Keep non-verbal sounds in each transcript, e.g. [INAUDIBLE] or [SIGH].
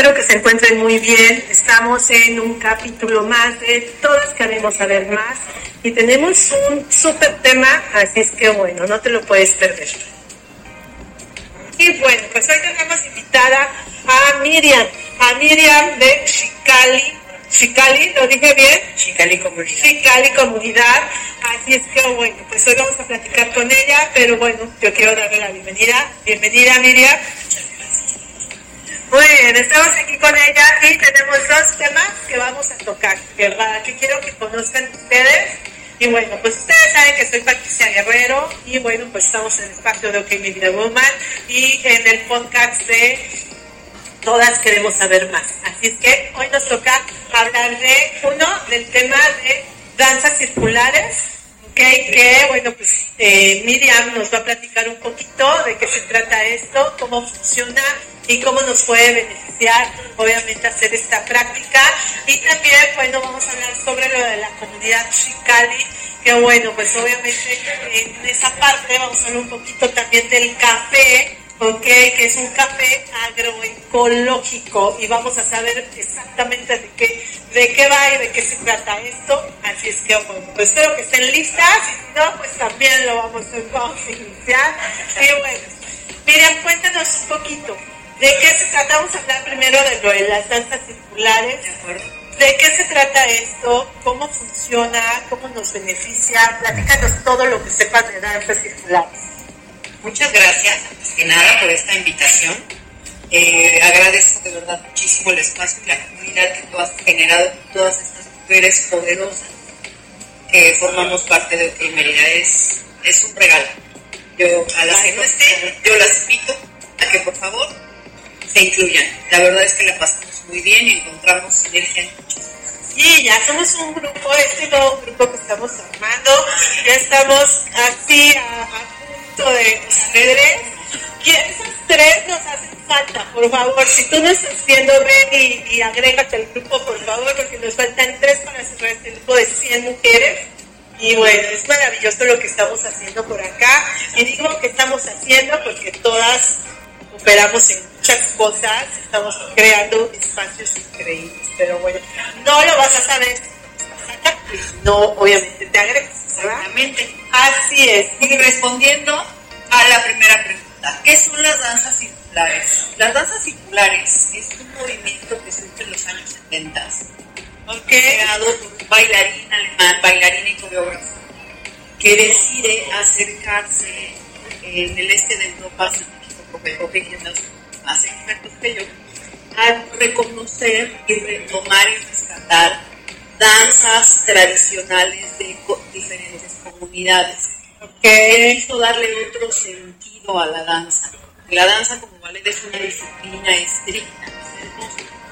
Espero que se encuentren muy bien. Estamos en un capítulo más de Todas queremos saber más y tenemos un súper tema, así es que bueno, no te lo puedes perder. Y bueno, pues hoy tenemos invitada a Miriam, a Miriam de Chicali. Chicali, ¿lo dije bien? Chicali Comunidad. Chicali Comunidad. Así es que bueno, pues hoy vamos a platicar con ella, pero bueno, yo quiero darle la bienvenida. Bienvenida Miriam. Muy bien, estamos aquí con ella y tenemos dos temas que vamos a tocar. Que quiero que conozcan ustedes. Y bueno, pues ustedes saben que soy Patricia Guerrero y bueno, pues estamos en el espacio de OK Media Woman y en el podcast de Todas Queremos Saber Más. Así es que hoy nos toca hablar de uno, del tema de danzas circulares, ¿ok? Que bueno, pues eh, Miriam nos va a platicar un poquito de qué se trata esto, cómo funciona y cómo nos puede beneficiar, obviamente, hacer esta práctica. Y también, bueno, vamos a hablar sobre lo de la comunidad Chicali, que bueno, pues obviamente en esa parte vamos a hablar un poquito también del café, ¿ok? Que es un café agroecológico y vamos a saber exactamente de qué, de qué va y de qué se trata esto. Así es que, bueno, pues espero que estén listas y si no, pues también lo vamos a, vamos a iniciar. Y bueno, Miriam, cuéntanos un poquito. ¿De qué se trata? Vamos a hablar primero de lo de las danzas circulares. De acuerdo. ¿De qué se trata esto? ¿Cómo funciona? ¿Cómo nos beneficia? Platícanos todo lo que sepas de danzas circulares. Muchas gracias, antes que nada, por esta invitación. Eh, agradezco de verdad muchísimo el espacio y la comunidad que tú has generado todas estas mujeres poderosas que formamos parte de Mérida. Es, es un regalo. Yo, a las que no estén, yo las invito a que por favor se incluyan. La verdad es que la pasamos muy bien y encontramos sinergia. Sí, ya somos un grupo, este nuevo grupo que estamos armando. Ya estamos así a, punto de ustedes. Y esos tres nos hacen falta, por favor. Si tú no estás viendo, ven y, y agrégate al grupo, por favor, porque nos faltan tres para cerrar este grupo de 100 mujeres. Y bueno, es maravilloso lo que estamos haciendo por acá. Y digo que estamos haciendo porque todas operamos en muchas cosas, estamos creando espacios increíbles. Pero bueno, no lo vas a saber. No, obviamente te agregas. Exactamente. Así es. Y respondiendo a la primera pregunta, ¿qué son las danzas circulares? Las danzas circulares es un movimiento que surge en los años 70, Ok. creado por un bailarín alemán, bailarín y coreógrafo, que decide acercarse en el este de Europa, hacia México, porque corrigiendo más expertos que yo, a reconocer y retomar y rescatar danzas tradicionales de diferentes comunidades que hizo darle otro sentido a la danza. La danza como ballet es una disciplina estricta,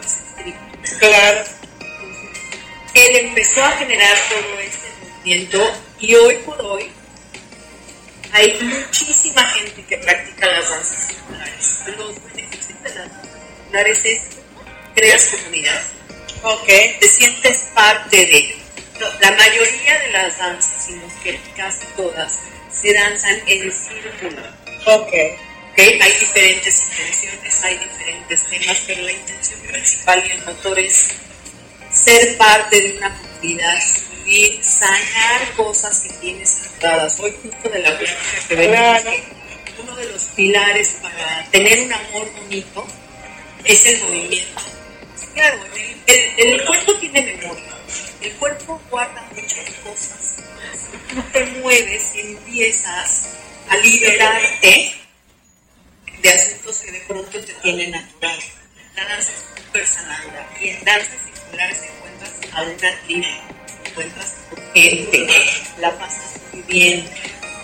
es estricta. Claro. Él empezó a generar todo este movimiento y hoy por hoy hay muchísima gente que practica las danzas circulares. Los beneficios de las danzas circulares es creas comunidad, Ok. te sientes parte de. La mayoría de las danzas, si no es que casi todas, se danzan en círculo. Ok. ¿ok? Hay diferentes intenciones, hay diferentes temas, pero la intención principal y el motor es ser parte de una comunidad y sanar cosas que tienes atoradas. Hoy justo de la plática que venimos, Claro. que uno de los pilares para tener un amor bonito es el movimiento. Claro, el, el- el cuerpo tiene memoria. El cuerpo guarda muchas cosas. Si tú te mueves y empiezas a liberarte de asuntos que de pronto te tienen natural. La danza es súper sanadora. Y en danzas circulares encuentras a una tribu, encuentras con gente, la pasas muy bien,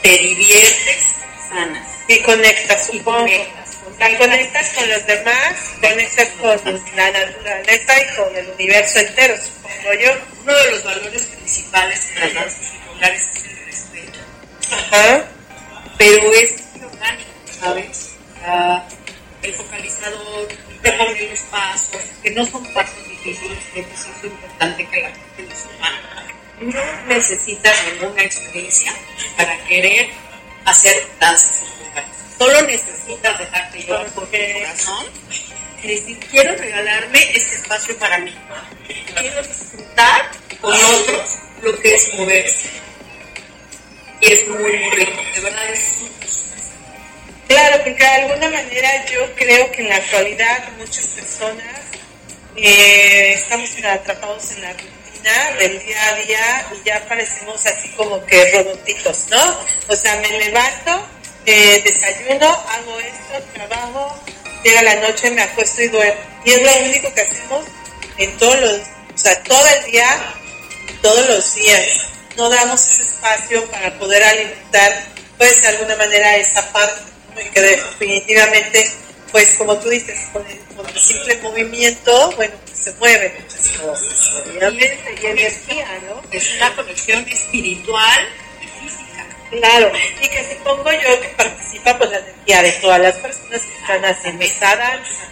te diviertes, sanas. Y conectas, Y conectas, conectas con los demás, conectas con la naturaleza y con el universo entero, supongo yo. Uno de los valores principales en las danzas circulares es el respeto. Ajá. pero es orgánico, ¿sabes? Ah, el focalizador, pone los pasos, que no son pasos difíciles, es importante que la gente lo sepa. No necesitas ninguna experiencia para querer hacer danzas circulares. Solo necesitas dejarte llevar por tu corazón y decir, quiero regalarme este espacio para mí. Quiero disfrutar con otros lo que es moverse. Y es muy, muy rico, de verdad es Claro, porque de alguna manera yo creo que en la actualidad muchas personas eh, estamos atrapados en la rutina del día a día y ya parecemos así como que robotitos, ¿no? O sea, me levanto, eh, desayuno, hago esto, trabajo, llega la noche, me acuesto y duermo. Y es lo único que hacemos en todos los, o sea, todo el día, todos los días. No damos ese espacio para poder alimentar, pues de alguna manera, esa parte, que definitivamente, pues como tú dices, con el, simple movimiento, bueno, pues, se mueven muchas cosas, obviamente, y energía, ¿no? Es una conexión espiritual Claro, y que si pongo yo que participa pues la energía de todas las personas que están haciendo esta danza,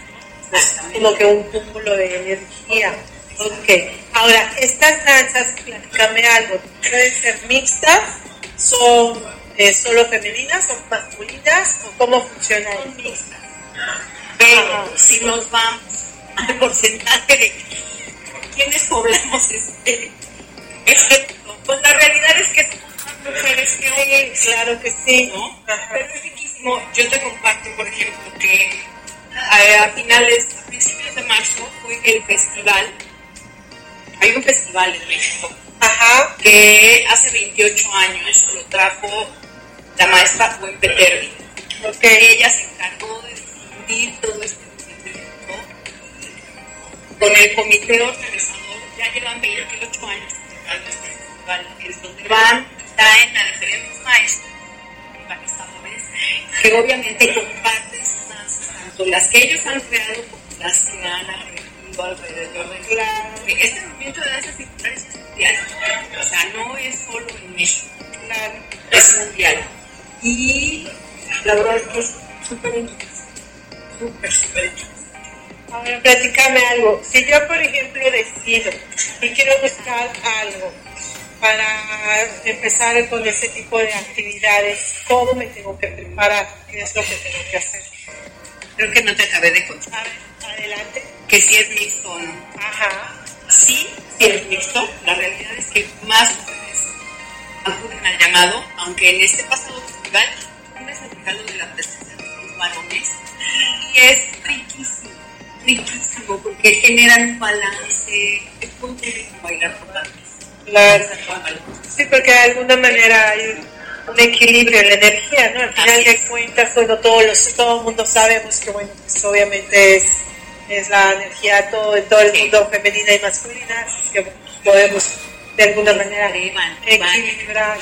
como que un cúmulo de energía. Ok, ahora, estas danzas, platícame algo, ¿pueden ser mixtas? ¿Son eh, solo femeninas? ¿Son masculinas? ¿O cómo funciona Son mixtas. Pero si nos vamos al porcentaje de quienes poblamos este, este, pues la realidad es que mujeres que hoy, claro que sí, ¿no? Pero es riquísimo. Yo te comparto, por ejemplo, que a, finales, a principios de marzo fue el festival. Hay un festival en México. Ajá. Que hace 28 años lo trajo la maestra Buen Peterbi. Okay. Ella se encargó de todo este movimiento con el comité organizador. Ya llevan 28 años es donde van traen a diferentes maestros organizadores que obviamente comparten tanto las que ellos han creado como las que han aprendido alrededor del claro. Este movimiento de danzas circulares es mundial, o sea, no es solo en México, es mundial. Y la verdad es que es súper interesante, súper, súper. Ahora, platícame algo. Si yo, por ejemplo, decido y quiero buscar algo para empezar con ese tipo de actividades? ¿Cómo me tengo que preparar? ¿Qué es lo que tengo que hacer? Creo que no te acabé de contar. Adelante. Que si es mixto o no. Ajá. Sí, sí es mixto. La realidad es que más mujeres acuden al llamado, aunque en este pasado festival tienes el regalo de la presencia de los varones y es riquísimo, riquísimo, porque generan un balance, es muy rico bailar por Claro. Sí, porque de alguna manera hay un equilibrio en la energía, ¿no? Al final de cuentas, bueno, todos los, todo el mundo sabemos que, bueno, pues obviamente es, es la energía todo, todo el mundo femenina y masculina, que podemos de alguna manera equilibrar.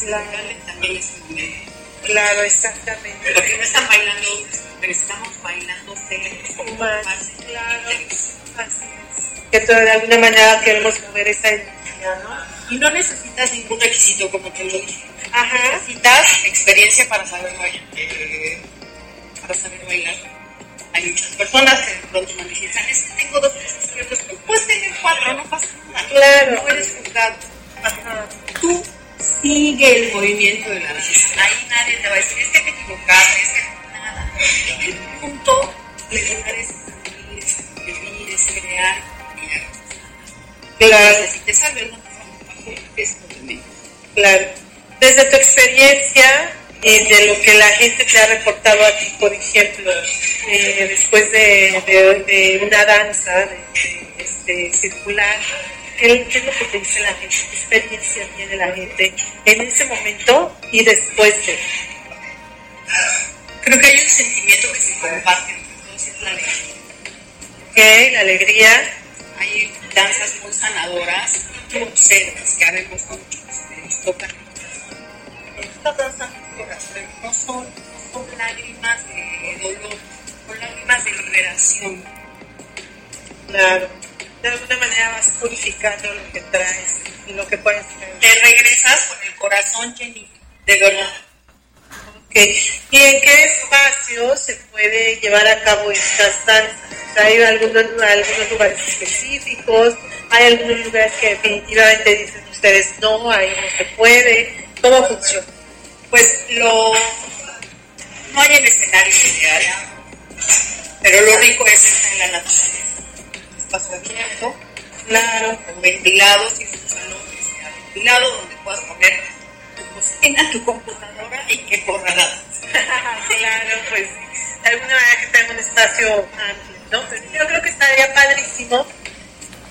Claro. Es Claro, exactamente. Porque no están bailando, pero estamos bailando seres más. Claro, así que de alguna manera queremos mover esa energía, ¿no? Y no necesitas ningún requisito, como te lo dije. Ajá. Necesitas experiencia para saber bailar. Para saber bailar. Hay muchas personas que de pronto me dicen, ¿sabes que tengo dos pies izquierdos? Puedes tener cuatro, no pasa nada. Claro. No eres juzgado. Ajá. Tú sigue el movimiento de la danza. Nadie te va a decir, es que te equivocaste, es que nada. El punto de lograr es vivir, es vivir, es crear Claro. Claro. Desde tu experiencia y de lo que la gente te ha reportado a ti, por ejemplo, eh, después de, una danza de, este, circular, ¿qué, es lo que te dice la gente? ¿Qué experiencia tiene la gente en ese momento y después de? Creo que hay un sentimiento que se comparte entre la alegría. Ok, la alegría hay danzas muy sanadoras, groseras, que habemos muchos, que nos tocan. Estas danzas no son, son lágrimas de dolor, son lágrimas de liberación. Claro. De alguna manera vas purificando lo que traes y lo que puedes traer. Te regresas con el corazón llenito, de verdad. Okay. ¿Y en qué espacio se puede llevar a cabo estas danzas? hay algunos, algunos lugares específicos, hay algunos lugares que definitivamente dicen ustedes no, ahí no se puede. ¿Cómo funciona? Pues lo no hay el escenario ideal. Pero lo rico es estar en la naturaleza. Espacio Claro. con ventilado, si es un salón que sea ventilado, donde puedas poner tu cocina, tu computadora y que corra danza. [LAUGHS] claro, pues de alguna manera que tenga un espacio amplio, ¿no? Pero yo creo que estaría padrísimo,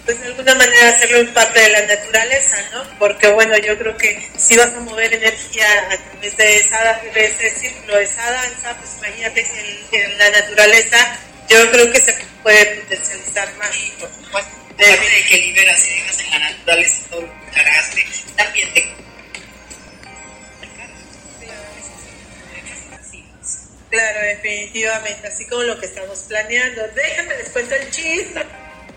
pues de alguna manera hacerlo en parte de la naturaleza, ¿no? Porque bueno, yo creo que si vas a mover energía a través de, esa, de ese círculo, de esa danza, pues imagínate en, en la naturaleza, yo creo que se puede potencializar más. Y por supuesto, aparte de que liberas y dejas en la naturaleza todo lo que cargaste, también te Claro, definitivamente, así como lo que estamos planeando. Déjenme les cuento el chisme.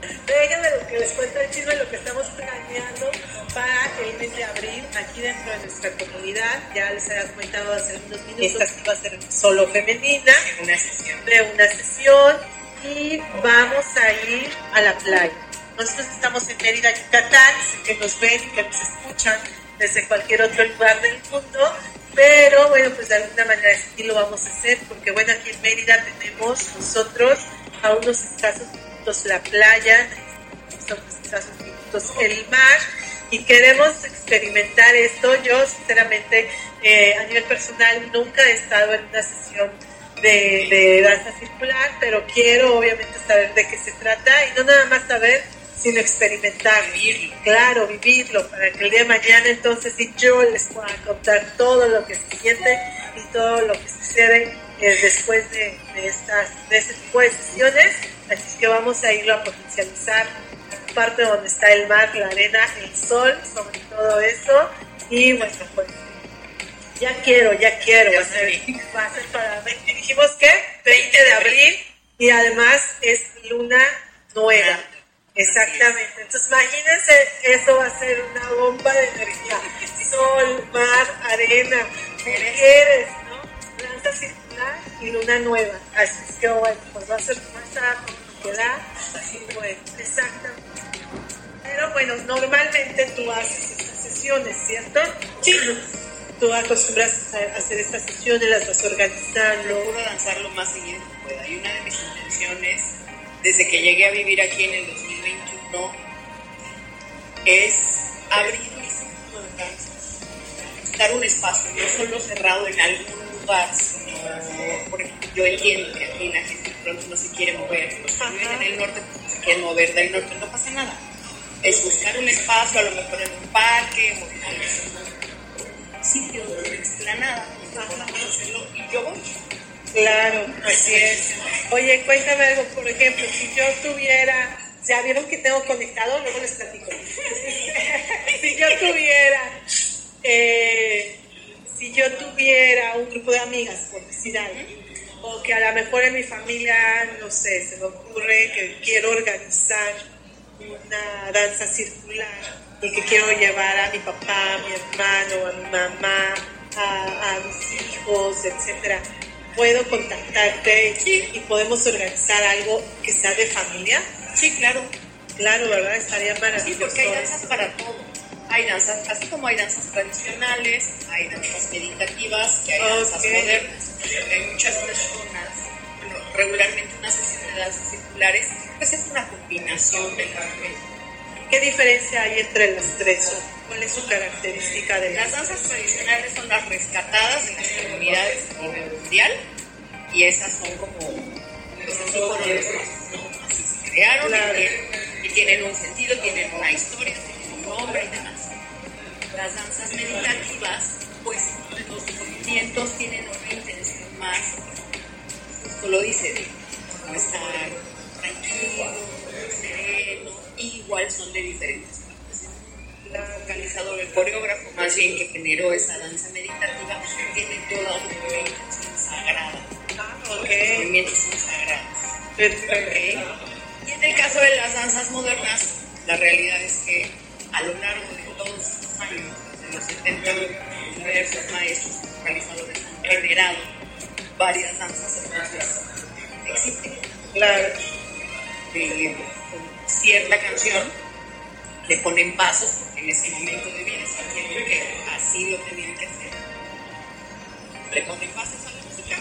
Déjenme lo que les cuento el chisme, lo que estamos planeando para el mes de abril aquí dentro de nuestra comunidad. Ya les había comentado hace unos minutos, esta va a ser solo femenina, en una sesión. de una sesión y vamos a ir a la playa. Nosotros estamos en Mérida, Yucatán, que nos ven y que nos escuchan desde cualquier otro lugar del mundo, pero bueno, pues de alguna manera sí lo vamos a hacer, porque bueno, aquí en Mérida tenemos nosotros a unos escasos la playa, el mar, y queremos experimentar esto. Yo, sinceramente, eh, a nivel personal, nunca he estado en una sesión de, de danza circular, pero quiero obviamente saber de qué se trata y no nada más saber, sino experimentar. Vivirlo. Claro, vivirlo, para que el día de mañana entonces yo les pueda contar todo lo que se siente y todo lo que sucede eh, después de, de estas, de ese tipo de sesiones. Así es que vamos a irlo a potencializar la parte donde está el mar, la arena, el sol, sobre todo eso. Y bueno, pues ya quiero, ya quiero. Va a ser, sé. [LAUGHS] va a ser para, dijimos que 20 de abril y además es luna nueva. Exactamente. Entonces imagínense, eso va a ser una bomba de energía. Sol, mar, arena, mujeres, ¿no? Y luna nueva. Así es que bueno, pues va a ser más a da así pues, exactamente. Pero bueno, normalmente tú haces estas sesiones, ¿cierto? Sí. Tú acostumbras a hacer estas sesiones, las vas organizando. Procuro danzar lo más seguido que pueda. Y una de mis intenciones, desde que llegué a vivir aquí en el 2021, es abrir mi círculo de danzas. Dar un espacio, no solo cerrado en algún lugar, por ejemplo, yo entiendo que aquí la gente pronto no se quiere mover. Los que viven en el norte pues, se quieren mover del norte, no pasa nada. Es buscar un espacio, a lo mejor en un parque o en algún sitio, en explanada, hacerlo y yo voy. Claro, así es. Oye, cuéntame algo, por ejemplo, si yo tuviera, ya vieron que tengo conectado, luego les platico. [LAUGHS] si yo tuviera, eh, si yo tuviera un grupo de amigas, algo, o que a lo mejor en mi familia, no sé, se me ocurre que quiero organizar una danza circular y que quiero llevar a mi papá, a mi hermano, a mi mamá, a, a mis hijos, etcétera. Puedo contactarte Sí. y podemos organizar algo que sea de familia. Sí, claro. Claro, ¿verdad? Estaría Sí, maravilloso. porque hay danzas para todo. Hay danzas, así como hay danzas tradicionales, hay danzas meditativas y hay danzas Ok. modernas. Hay muchas personas, bueno, regularmente una sesión de danzas circulares, pues es una combinación de las tres. ¿Qué diferencia hay entre las tres? ¿Cuál es su característica de Las danzas tradicionales son las rescatadas de las comunidades a nivel mundial y esas son como, pues así fueron ¿no? Así se crearon y Claro. tienen- y tienen un sentido, tienen una historia, lo dice, de como estar tranquilo, sereno, igual son de diferentes partes. El coreógrafo más bien que generó esa danza meditativa, tiene toda una intención sagrada. Ah, Los movimientos son sagrados. Y en el caso de las danzas modernas, la realidad es que a lo largo de todos estos años, desde los 70, diversos maestros organizadores han generado varias danzas, entonces existen Claro. cierta canción, le ponen pasos, porque en ese momento de vida sintieron que así lo tenían que hacer. Le ponen pasos a la música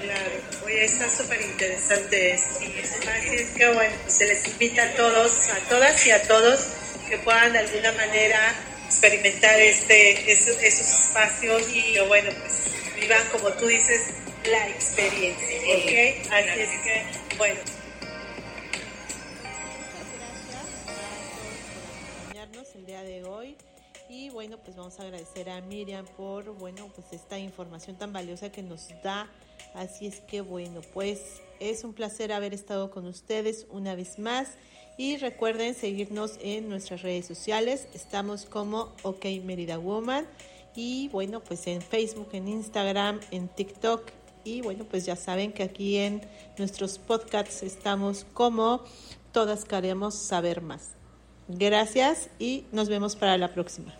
Claro, oye, está súper interesante eso. Así es que bueno, pues se les invita a todos, a todas y a todos que puedan de alguna manera experimentar este, esos, espacios y bueno, pues vivan como tú dices, la experiencia, ¿ok? Así es que, bueno. el día de hoy. Y bueno pues vamos a agradecer a Miriam por bueno pues esta información tan valiosa que nos da. Así es que bueno pues es un placer haber estado con ustedes una vez más. Y recuerden seguirnos en nuestras redes sociales. Estamos como OK Merida Woman y bueno pues en Facebook en Instagram en TikTok y bueno pues ya saben que aquí en nuestros podcasts estamos como todas queremos saber más Gracias y nos vemos para la próxima.